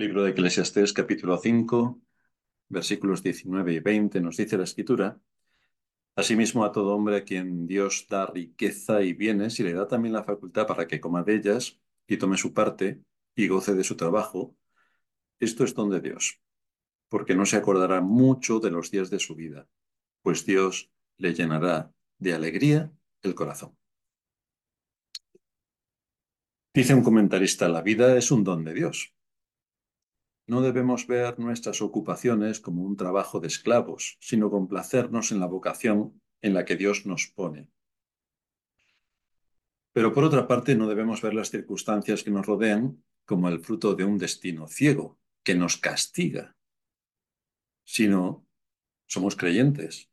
Libro de Eclesiastés, capítulo 5, versículos 19 y 20, nos dice la escritura, Asimismo a todo hombre a quien Dios da riqueza y bienes y le da también la facultad para que coma de ellas y tome su parte y goce de su trabajo, esto es don de Dios, porque no se acordará mucho de los días de su vida, pues Dios le llenará de alegría el corazón. Dice un comentarista, la vida es un don de Dios. No debemos ver nuestras ocupaciones como un trabajo de esclavos, sino complacernos en la vocación en la que Dios nos pone. Pero por otra parte, no debemos ver las circunstancias que nos rodean como el fruto de un destino ciego que nos castiga, sino somos creyentes.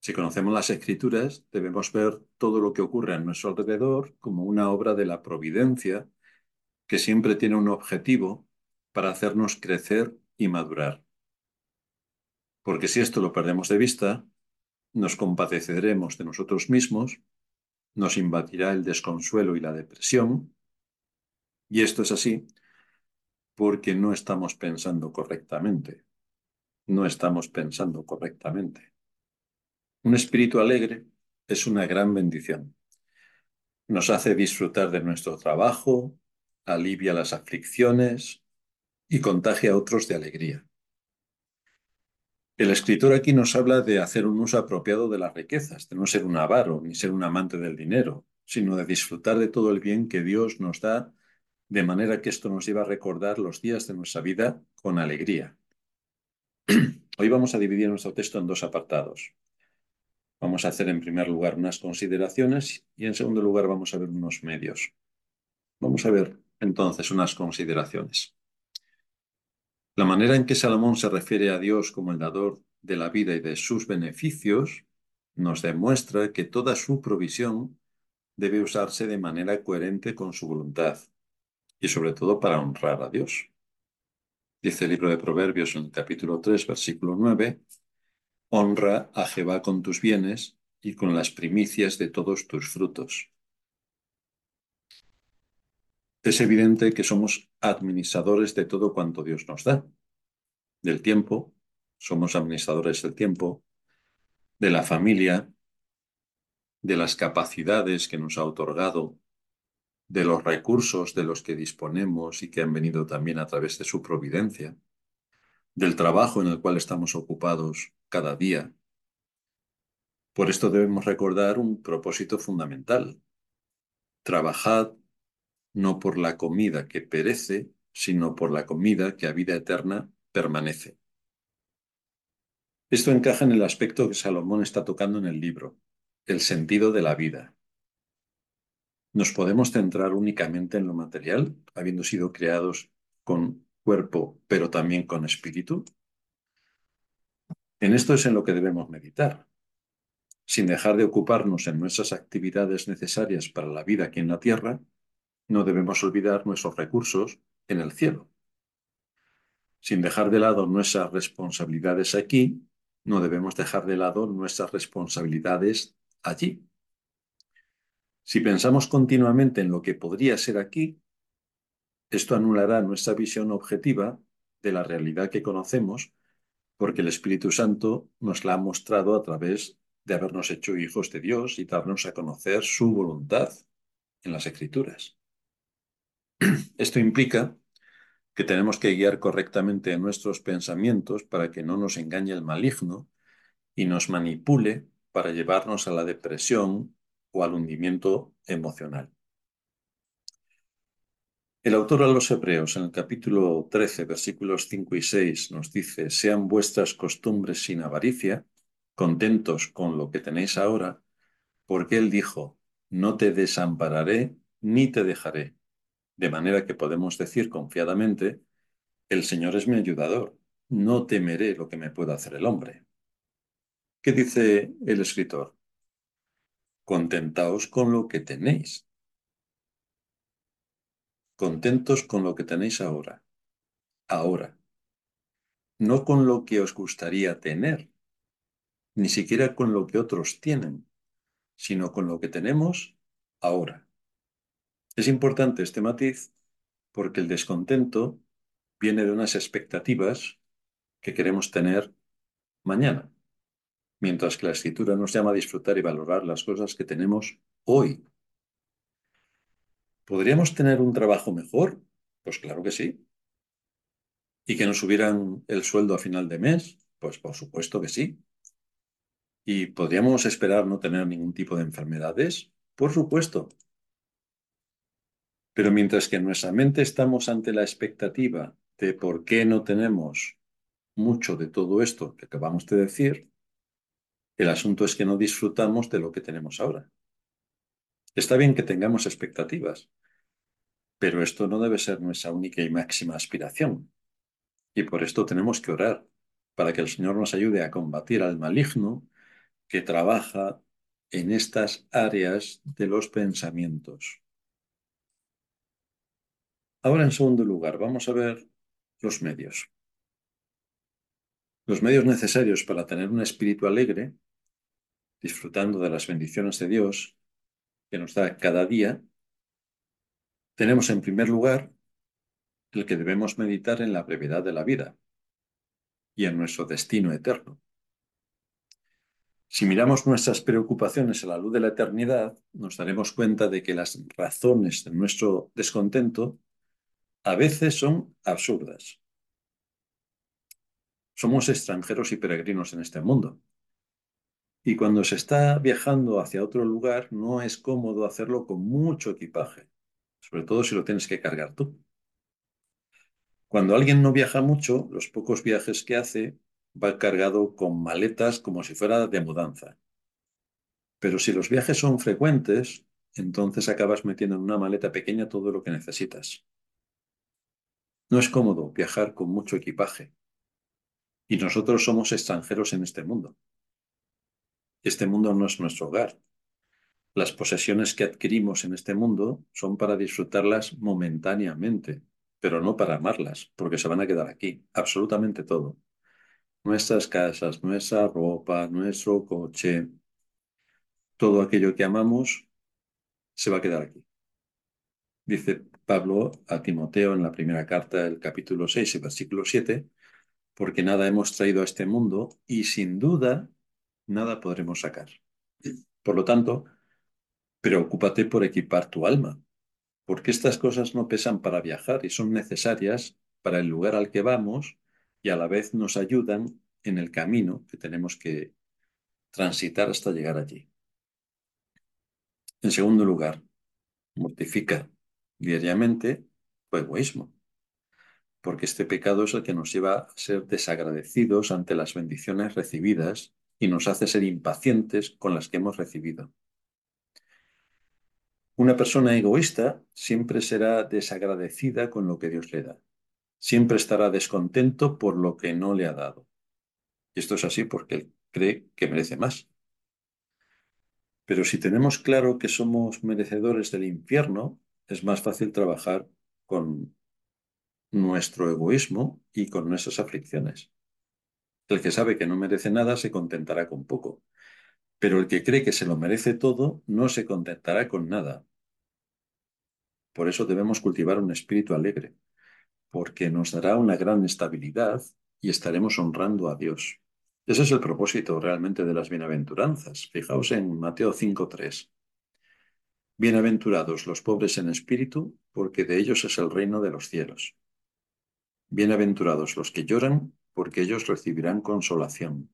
Si conocemos las escrituras, debemos ver todo lo que ocurre a nuestro alrededor como una obra de la providencia que siempre tiene un objetivo para hacernos crecer y madurar. Porque si esto lo perdemos de vista, nos compadeceremos de nosotros mismos, nos invadirá el desconsuelo y la depresión, y esto es así porque no estamos pensando correctamente. No estamos pensando correctamente. Un espíritu alegre es una gran bendición. Nos hace disfrutar de nuestro trabajo, alivia las aflicciones, y contagia a otros de alegría. El escritor aquí nos habla de hacer un uso apropiado de las riquezas, de no ser un avaro ni ser un amante del dinero, sino de disfrutar de todo el bien que Dios nos da, de manera que esto nos lleva a recordar los días de nuestra vida con alegría. Hoy vamos a dividir nuestro texto en dos apartados. Vamos a hacer en primer lugar unas consideraciones y en segundo lugar vamos a ver unos medios. Vamos a ver entonces unas consideraciones. La manera en que Salomón se refiere a Dios como el dador de la vida y de sus beneficios nos demuestra que toda su provisión debe usarse de manera coherente con su voluntad y sobre todo para honrar a Dios. Dice el libro de Proverbios en el capítulo 3, versículo 9, Honra a Jehová con tus bienes y con las primicias de todos tus frutos. Es evidente que somos administradores de todo cuanto Dios nos da. Del tiempo, somos administradores del tiempo, de la familia, de las capacidades que nos ha otorgado, de los recursos de los que disponemos y que han venido también a través de su providencia, del trabajo en el cual estamos ocupados cada día. Por esto debemos recordar un propósito fundamental. Trabajad no por la comida que perece, sino por la comida que a vida eterna permanece. Esto encaja en el aspecto que Salomón está tocando en el libro, el sentido de la vida. ¿Nos podemos centrar únicamente en lo material, habiendo sido creados con cuerpo, pero también con espíritu? En esto es en lo que debemos meditar, sin dejar de ocuparnos en nuestras actividades necesarias para la vida aquí en la tierra, no debemos olvidar nuestros recursos en el cielo. Sin dejar de lado nuestras responsabilidades aquí, no debemos dejar de lado nuestras responsabilidades allí. Si pensamos continuamente en lo que podría ser aquí, esto anulará nuestra visión objetiva de la realidad que conocemos, porque el Espíritu Santo nos la ha mostrado a través de habernos hecho hijos de Dios y darnos a conocer su voluntad en las Escrituras. Esto implica que tenemos que guiar correctamente nuestros pensamientos para que no nos engañe el maligno y nos manipule para llevarnos a la depresión o al hundimiento emocional. El autor a los Hebreos en el capítulo 13, versículos 5 y 6 nos dice, sean vuestras costumbres sin avaricia, contentos con lo que tenéis ahora, porque él dijo, no te desampararé ni te dejaré de manera que podemos decir confiadamente, el Señor es mi ayudador, no temeré lo que me pueda hacer el hombre. ¿Qué dice el escritor? Contentaos con lo que tenéis. Contentos con lo que tenéis ahora. Ahora. No con lo que os gustaría tener, ni siquiera con lo que otros tienen, sino con lo que tenemos ahora. Es importante este matiz porque el descontento viene de unas expectativas que queremos tener mañana, mientras que la escritura nos llama a disfrutar y valorar las cosas que tenemos hoy. ¿Podríamos tener un trabajo mejor? Pues claro que sí. ¿Y que nos subieran el sueldo a final de mes? Pues por supuesto que sí. ¿Y podríamos esperar no tener ningún tipo de enfermedades? Por supuesto. Pero mientras que en nuestra mente estamos ante la expectativa de por qué no tenemos mucho de todo esto que acabamos de decir, el asunto es que no disfrutamos de lo que tenemos ahora. Está bien que tengamos expectativas, pero esto no debe ser nuestra única y máxima aspiración. Y por esto tenemos que orar, para que el Señor nos ayude a combatir al maligno que trabaja en estas áreas de los pensamientos. Ahora, en segundo lugar, vamos a ver los medios. Los medios necesarios para tener un espíritu alegre, disfrutando de las bendiciones de Dios que nos da cada día, tenemos en primer lugar el que debemos meditar en la brevedad de la vida y en nuestro destino eterno. Si miramos nuestras preocupaciones a la luz de la eternidad, nos daremos cuenta de que las razones de nuestro descontento a veces son absurdas. Somos extranjeros y peregrinos en este mundo. Y cuando se está viajando hacia otro lugar, no es cómodo hacerlo con mucho equipaje, sobre todo si lo tienes que cargar tú. Cuando alguien no viaja mucho, los pocos viajes que hace va cargado con maletas como si fuera de mudanza. Pero si los viajes son frecuentes, entonces acabas metiendo en una maleta pequeña todo lo que necesitas. No es cómodo viajar con mucho equipaje. Y nosotros somos extranjeros en este mundo. Este mundo no es nuestro hogar. Las posesiones que adquirimos en este mundo son para disfrutarlas momentáneamente, pero no para amarlas, porque se van a quedar aquí, absolutamente todo. Nuestras casas, nuestra ropa, nuestro coche, todo aquello que amamos se va a quedar aquí. Dice Pablo a Timoteo en la primera carta del capítulo 6 y versículo 7, porque nada hemos traído a este mundo y sin duda nada podremos sacar. Por lo tanto, preocúpate por equipar tu alma, porque estas cosas no pesan para viajar y son necesarias para el lugar al que vamos y a la vez nos ayudan en el camino que tenemos que transitar hasta llegar allí. En segundo lugar, mortifica diariamente tu egoísmo, porque este pecado es el que nos lleva a ser desagradecidos ante las bendiciones recibidas y nos hace ser impacientes con las que hemos recibido. Una persona egoísta siempre será desagradecida con lo que Dios le da. Siempre estará descontento por lo que no le ha dado. Y esto es así porque él cree que merece más. Pero si tenemos claro que somos merecedores del infierno, es más fácil trabajar con nuestro egoísmo y con nuestras aflicciones. El que sabe que no merece nada se contentará con poco, pero el que cree que se lo merece todo no se contentará con nada. Por eso debemos cultivar un espíritu alegre, porque nos dará una gran estabilidad y estaremos honrando a Dios. Ese es el propósito realmente de las bienaventuranzas. Fijaos en Mateo 5.3. Bienaventurados los pobres en espíritu, porque de ellos es el reino de los cielos. Bienaventurados los que lloran, porque ellos recibirán consolación.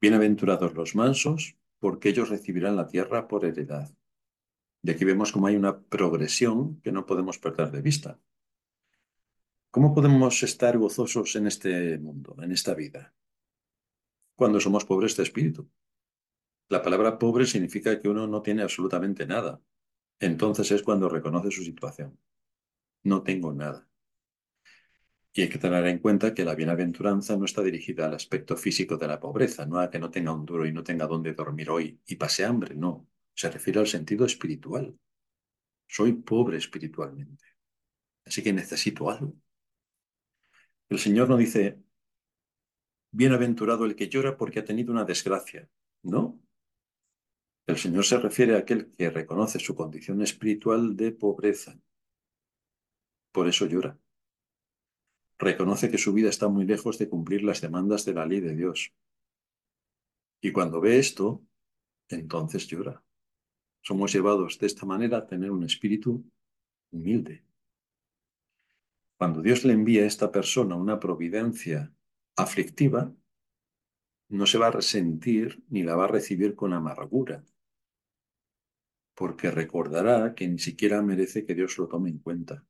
Bienaventurados los mansos, porque ellos recibirán la tierra por heredad. Y aquí vemos cómo hay una progresión que no podemos perder de vista. ¿Cómo podemos estar gozosos en este mundo, en esta vida? Cuando somos pobres de espíritu. La palabra pobre significa que uno no tiene absolutamente nada. Entonces es cuando reconoce su situación. No tengo nada. Y hay que tener en cuenta que la bienaventuranza no está dirigida al aspecto físico de la pobreza, no a que no tenga un duro y no tenga dónde dormir hoy y pase hambre, no. Se refiere al sentido espiritual. Soy pobre espiritualmente. Así que necesito algo. El Señor no dice, bienaventurado el que llora porque ha tenido una desgracia. No. El Señor se refiere a aquel que reconoce su condición espiritual de pobreza. Por eso llora. reconoce que su vida está muy lejos de cumplir las demandas de la ley de Dios. Y cuando ve esto, entonces llora. Somos llevados de esta manera a tener un espíritu humilde. Cuando Dios le envía a esta persona una providencia aflictiva, no se va a resentir ni la va a recibir con amargura, porque recordará que ni siquiera merece que Dios lo tome en cuenta.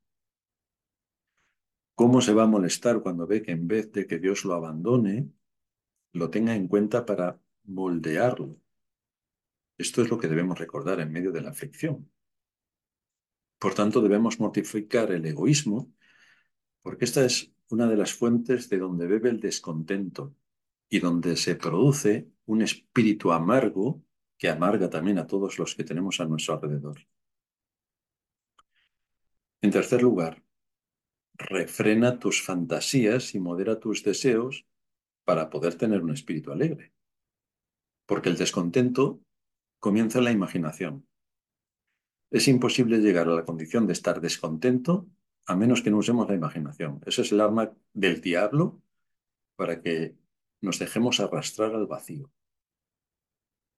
¿Cómo se va a molestar cuando ve que en vez de que Dios lo abandone, lo tenga en cuenta para moldearlo? Esto es lo que debemos recordar en medio de la aflicción. Por tanto, debemos mortificar el egoísmo, porque esta es una de las fuentes de donde bebe el descontento y donde se produce un espíritu amargo que amarga también a todos los que tenemos a nuestro alrededor. En tercer lugar, refrena tus fantasías y modera tus deseos para poder tener un espíritu alegre. Porque el descontento comienza en la imaginación. Es imposible llegar a la condición de estar descontento a menos que no usemos la imaginación. Eso es el arma del diablo para que nos dejemos arrastrar al vacío.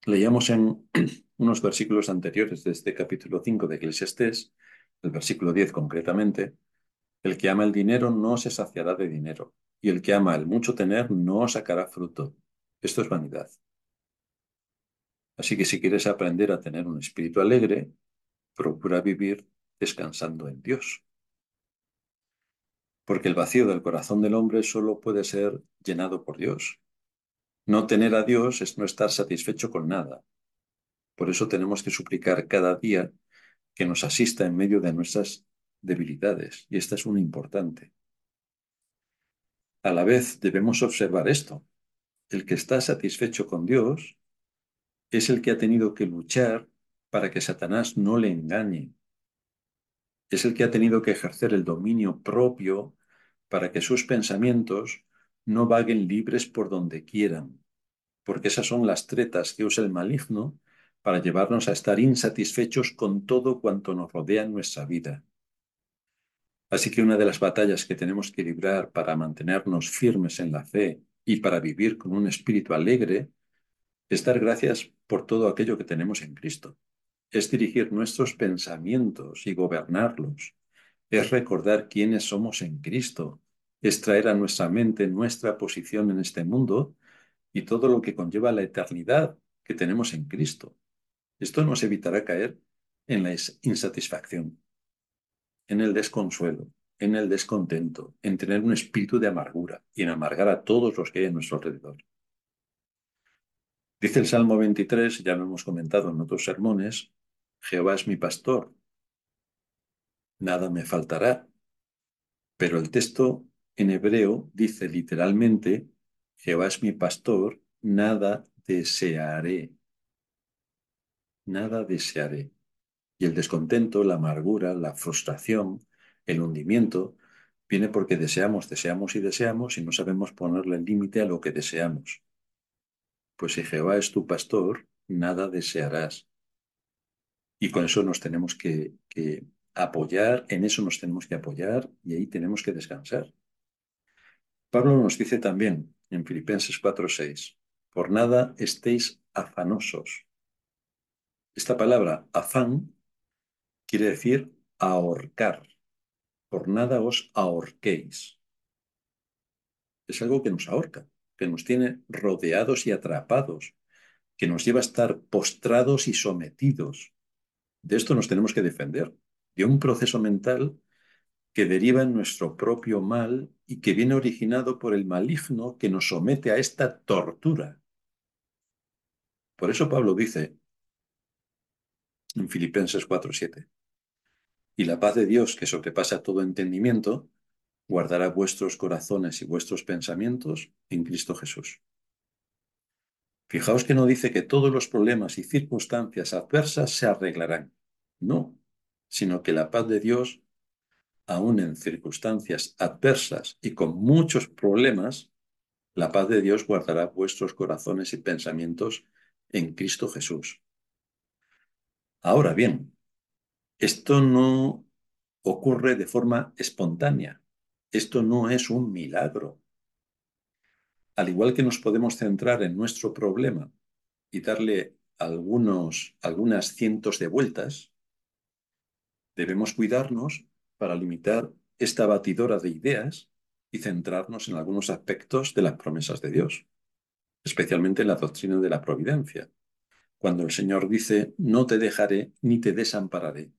Leíamos en unos versículos anteriores de este capítulo 5 de Eclesiastés, el versículo 10 concretamente, el que ama el dinero no se saciará de dinero, y el que ama el mucho tener no sacará fruto. Esto es vanidad. Así que si quieres aprender a tener un espíritu alegre, procura vivir descansando en Dios. Porque el vacío del corazón del hombre solo puede ser llenado por Dios. No tener a Dios es no estar satisfecho con nada. Por eso tenemos que suplicar cada día que nos asista en medio de nuestras debilidades, y esta es una importante. A la vez debemos observar esto. El que está satisfecho con Dios es el que ha tenido que luchar para que Satanás no le engañe. Es el que ha tenido que ejercer el dominio propio para que sus pensamientos no vaguen libres por donde quieran, porque esas son las tretas que usa el maligno para llevarnos a estar insatisfechos con todo cuanto nos rodea en nuestra vida. Así que una de las batallas que tenemos que librar para mantenernos firmes en la fe y para vivir con un espíritu alegre es dar gracias por todo aquello que tenemos en Cristo. Es dirigir nuestros pensamientos y gobernarlos. Es recordar quiénes somos en Cristo. Es traer a nuestra mente nuestra posición en este mundo y todo lo que conlleva la eternidad que tenemos en Cristo. Esto nos evitará caer en la insatisfacción en el desconsuelo, en el descontento, en tener un espíritu de amargura y en amargar a todos los que hay a nuestro alrededor. Dice el Salmo 23, ya lo hemos comentado en otros sermones, Jehová es mi pastor, nada me faltará. Pero el texto en hebreo dice literalmente, Jehová es mi pastor, nada desearé. Nada desearé. Y el descontento, la amargura, la frustración, el hundimiento, viene porque deseamos, deseamos y deseamos y no sabemos ponerle límite a lo que deseamos. Pues si Jehová es tu pastor, nada desearás. Y con eso nos tenemos que, que apoyar, en eso nos tenemos que apoyar y ahí tenemos que descansar. Pablo nos dice también en Filipenses 4:6, por nada estéis afanosos. Esta palabra afán quiere decir ahorcar. Por nada os ahorquéis. Es algo que nos ahorca, que nos tiene rodeados y atrapados, que nos lleva a estar postrados y sometidos. De esto nos tenemos que defender, de un proceso mental que deriva en nuestro propio mal y que viene originado por el maligno que nos somete a esta tortura. Por eso Pablo dice en Filipenses 4:7, y la paz de Dios, que sobrepasa todo entendimiento, guardará vuestros corazones y vuestros pensamientos en Cristo Jesús. Fijaos que no dice que todos los problemas y circunstancias adversas se arreglarán. No, sino que la paz de Dios, aun en circunstancias adversas y con muchos problemas, la paz de Dios guardará vuestros corazones y pensamientos en Cristo Jesús. Ahora bien, esto no ocurre de forma espontánea. Esto no es un milagro. Al igual que nos podemos centrar en nuestro problema y darle algunos, algunas cientos de vueltas, debemos cuidarnos para limitar esta batidora de ideas y centrarnos en algunos aspectos de las promesas de Dios, especialmente en la doctrina de la providencia, cuando el Señor dice, no te dejaré ni te desampararé.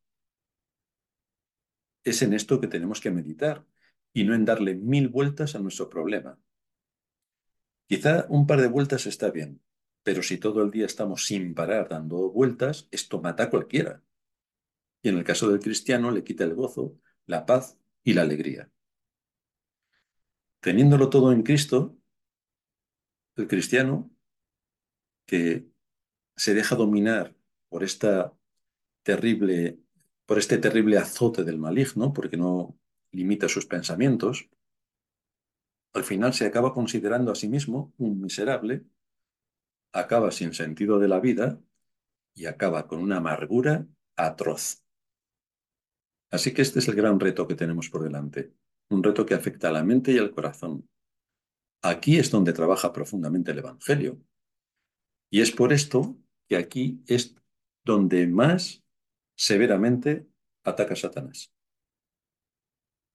Es en esto que tenemos que meditar y no en darle mil vueltas a nuestro problema. Quizá un par de vueltas está bien, pero si todo el día estamos sin parar dando vueltas, esto mata a cualquiera. Y en el caso del cristiano le quita el gozo, la paz y la alegría. Teniéndolo todo en Cristo, el cristiano que se deja dominar por esta terrible, por este terrible azote del maligno, porque no limita sus pensamientos, al final se acaba considerando a sí mismo un miserable, acaba sin sentido de la vida y acaba con una amargura atroz. Así que este es el gran reto que tenemos por delante, un reto que afecta a la mente y al corazón. Aquí es donde trabaja profundamente el Evangelio. Y es por esto que aquí es donde más severamente ataca Satanás.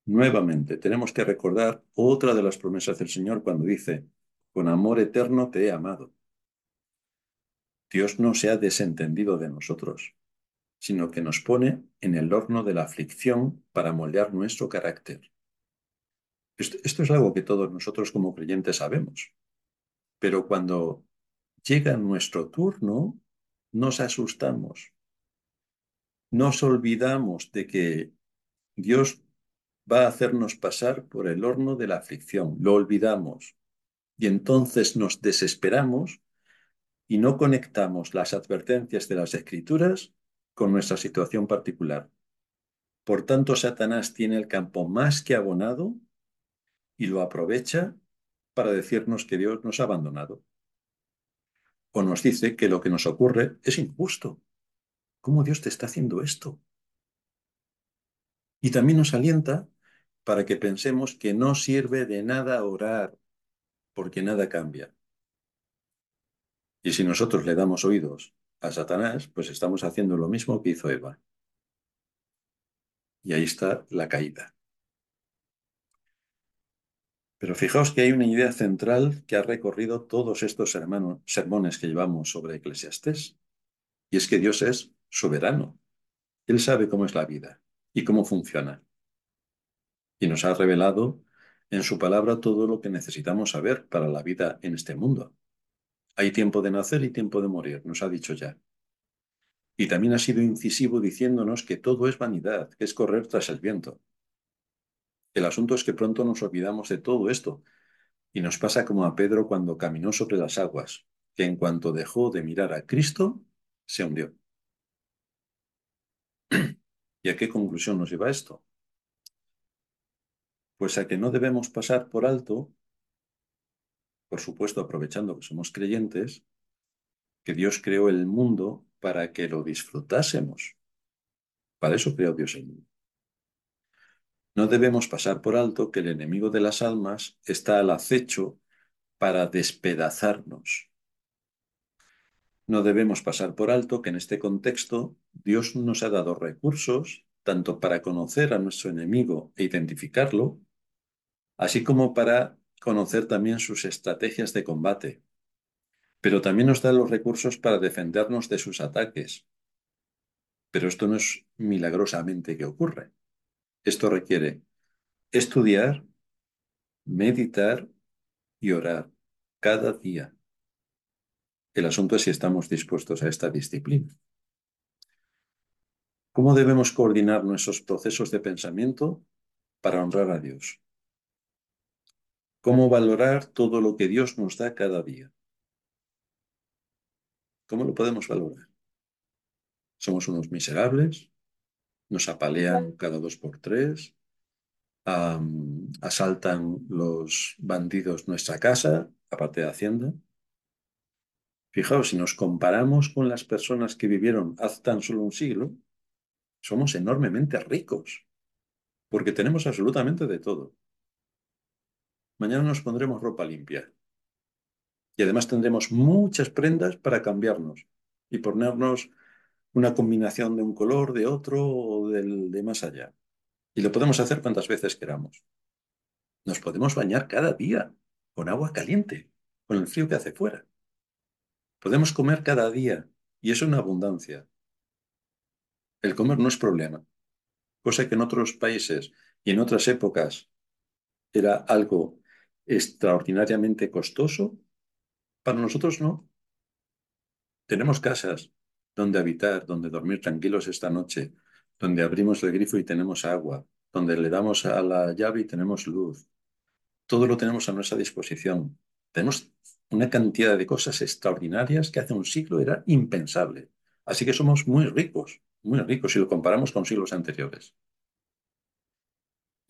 Nuevamente, tenemos que recordar otra de las promesas del Señor cuando dice, con amor eterno te he amado. Dios no se ha desentendido de nosotros, sino que nos pone en el horno de la aflicción para moldear nuestro carácter. Esto, esto es algo que todos nosotros como creyentes sabemos, pero cuando llega nuestro turno, nos asustamos. Nos olvidamos de que Dios va a hacernos pasar por el horno de la aflicción. Lo olvidamos. Y entonces nos desesperamos y no conectamos las advertencias de las escrituras con nuestra situación particular. Por tanto, Satanás tiene el campo más que abonado y lo aprovecha para decirnos que Dios nos ha abandonado o nos dice que lo que nos ocurre es injusto. ¿Cómo Dios te está haciendo esto? Y también nos alienta para que pensemos que no sirve de nada orar, porque nada cambia. Y si nosotros le damos oídos a Satanás, pues estamos haciendo lo mismo que hizo Eva. Y ahí está la caída. Pero fijaos que hay una idea central que ha recorrido todos estos sermones que llevamos sobre Eclesiastés, y es que Dios es soberano. Él sabe cómo es la vida y cómo funciona. Y nos ha revelado en su palabra todo lo que necesitamos saber para la vida en este mundo. Hay tiempo de nacer y tiempo de morir, nos ha dicho ya. Y también ha sido incisivo diciéndonos que todo es vanidad, que es correr tras el viento. El asunto es que pronto nos olvidamos de todo esto y nos pasa como a Pedro cuando caminó sobre las aguas, que en cuanto dejó de mirar a Cristo, se hundió. ¿Y a qué conclusión nos lleva esto? Pues a que no debemos pasar por alto, por supuesto aprovechando que somos creyentes, que Dios creó el mundo para que lo disfrutásemos. Para eso creó Dios el mundo. No debemos pasar por alto que el enemigo de las almas está al acecho para despedazarnos. No debemos pasar por alto que en este contexto Dios nos ha dado recursos tanto para conocer a nuestro enemigo e identificarlo, así como para conocer también sus estrategias de combate. Pero también nos da los recursos para defendernos de sus ataques. Pero esto no es milagrosamente que ocurre. Esto requiere estudiar, meditar y orar cada día. El asunto es si estamos dispuestos a esta disciplina. ¿Cómo debemos coordinar nuestros procesos de pensamiento para honrar a Dios? ¿Cómo valorar todo lo que Dios nos da cada día? ¿Cómo lo podemos valorar? ¿Somos unos miserables? nos apalean cada dos por tres, asaltan los bandidos nuestra casa, aparte de Hacienda. Fijaos, si nos comparamos con las personas que vivieron hace tan solo un siglo, somos enormemente ricos, porque tenemos absolutamente de todo. Mañana nos pondremos ropa limpia. Y además tendremos muchas prendas para cambiarnos y ponernos una combinación de un color, de otro o del de más allá. Y lo podemos hacer cuantas veces queramos. Nos podemos bañar cada día con agua caliente, con el frío que hace fuera. Podemos comer cada día y es una abundancia. El comer no es problema, cosa que en otros países y en otras épocas era algo extraordinariamente costoso, para nosotros no. Tenemos casas donde habitar, donde dormir tranquilos esta noche, donde abrimos el grifo y tenemos agua, donde le damos a la llave y tenemos luz. Todo lo tenemos a nuestra disposición. Tenemos una cantidad de cosas extraordinarias que hace un siglo era impensable. Así que somos muy ricos, muy ricos si lo comparamos con siglos anteriores.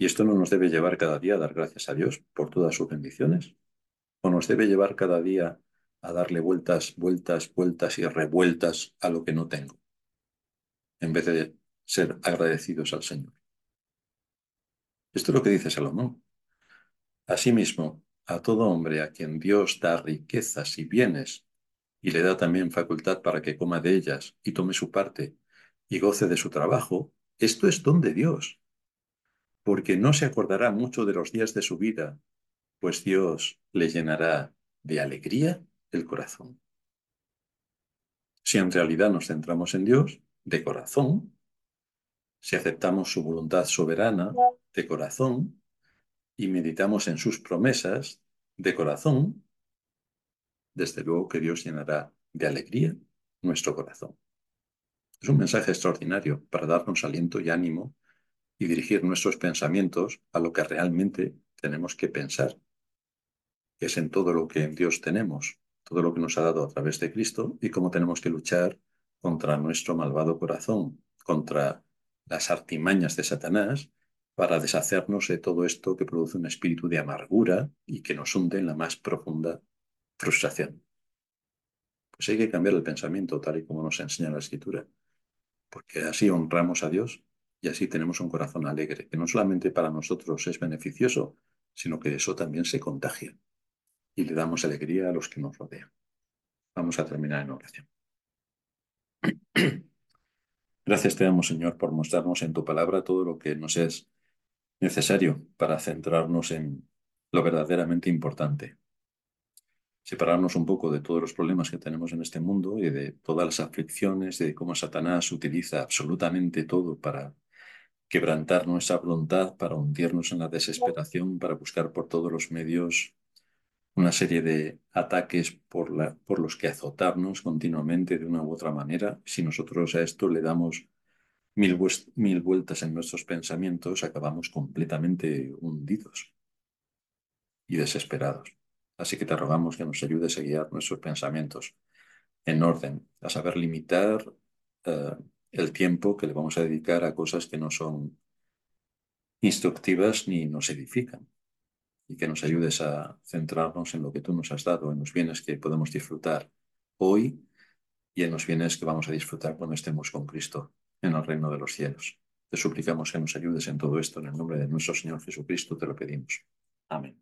¿Y esto no nos debe llevar cada día a dar gracias a Dios por todas sus bendiciones? ¿O nos debe llevar cada día a darle vueltas, vueltas, vueltas y revueltas a lo que no tengo? En vez de ser agradecidos al Señor. Esto es lo que dice Salomón. Asimismo, a todo hombre a quien Dios da riquezas y bienes y le da también facultad para que coma de ellas y tome su parte y goce de su trabajo, esto es don de Dios, porque no se acordará mucho de los días de su vida, pues Dios le llenará de alegría el corazón. Si en realidad nos centramos en Dios, de corazón, si aceptamos su voluntad soberana, de corazón, y meditamos en sus promesas, de corazón, desde luego que Dios llenará de alegría nuestro corazón. Es un mensaje extraordinario para darnos aliento y ánimo y dirigir nuestros pensamientos a lo que realmente tenemos que pensar, que es en todo lo que en Dios tenemos, todo lo que nos ha dado a través de Cristo y cómo tenemos que luchar contra nuestro malvado corazón, contra las artimañas de Satanás, para deshacernos de todo esto que produce un espíritu de amargura y que nos hunde en la más profunda frustración. Pues hay que cambiar el pensamiento tal y como nos enseña la escritura, porque así honramos a Dios y así tenemos un corazón alegre, que no solamente para nosotros es beneficioso, sino que eso también se contagia y le damos alegría a los que nos rodean. Vamos a terminar en oración. Gracias te damos, Señor, por mostrarnos en tu palabra todo lo que nos es necesario para centrarnos en lo verdaderamente importante, separarnos un poco de todos los problemas que tenemos en este mundo y de todas las aflicciones, de cómo Satanás utiliza absolutamente todo para quebrantar nuestra voluntad, para hundirnos en la desesperación, para buscar por todos los medios una serie de ataques por, la, por los que azotarnos continuamente de una u otra manera. Si nosotros a esto le damos mil, mil vueltas en nuestros pensamientos, acabamos completamente hundidos y desesperados. Así que te rogamos que nos ayudes a guiar nuestros pensamientos en orden, a saber limitar eh, el tiempo que le vamos a dedicar a cosas que no son instructivas ni nos edifican. Y que nos ayudes a centrarnos en lo que tú nos has dado, en los bienes que podemos disfrutar hoy y en los bienes que vamos a disfrutar cuando estemos con Cristo en el reino de los cielos. Te suplicamos que nos ayudes en todo esto, en el nombre de nuestro Señor Jesucristo te lo pedimos. Amén.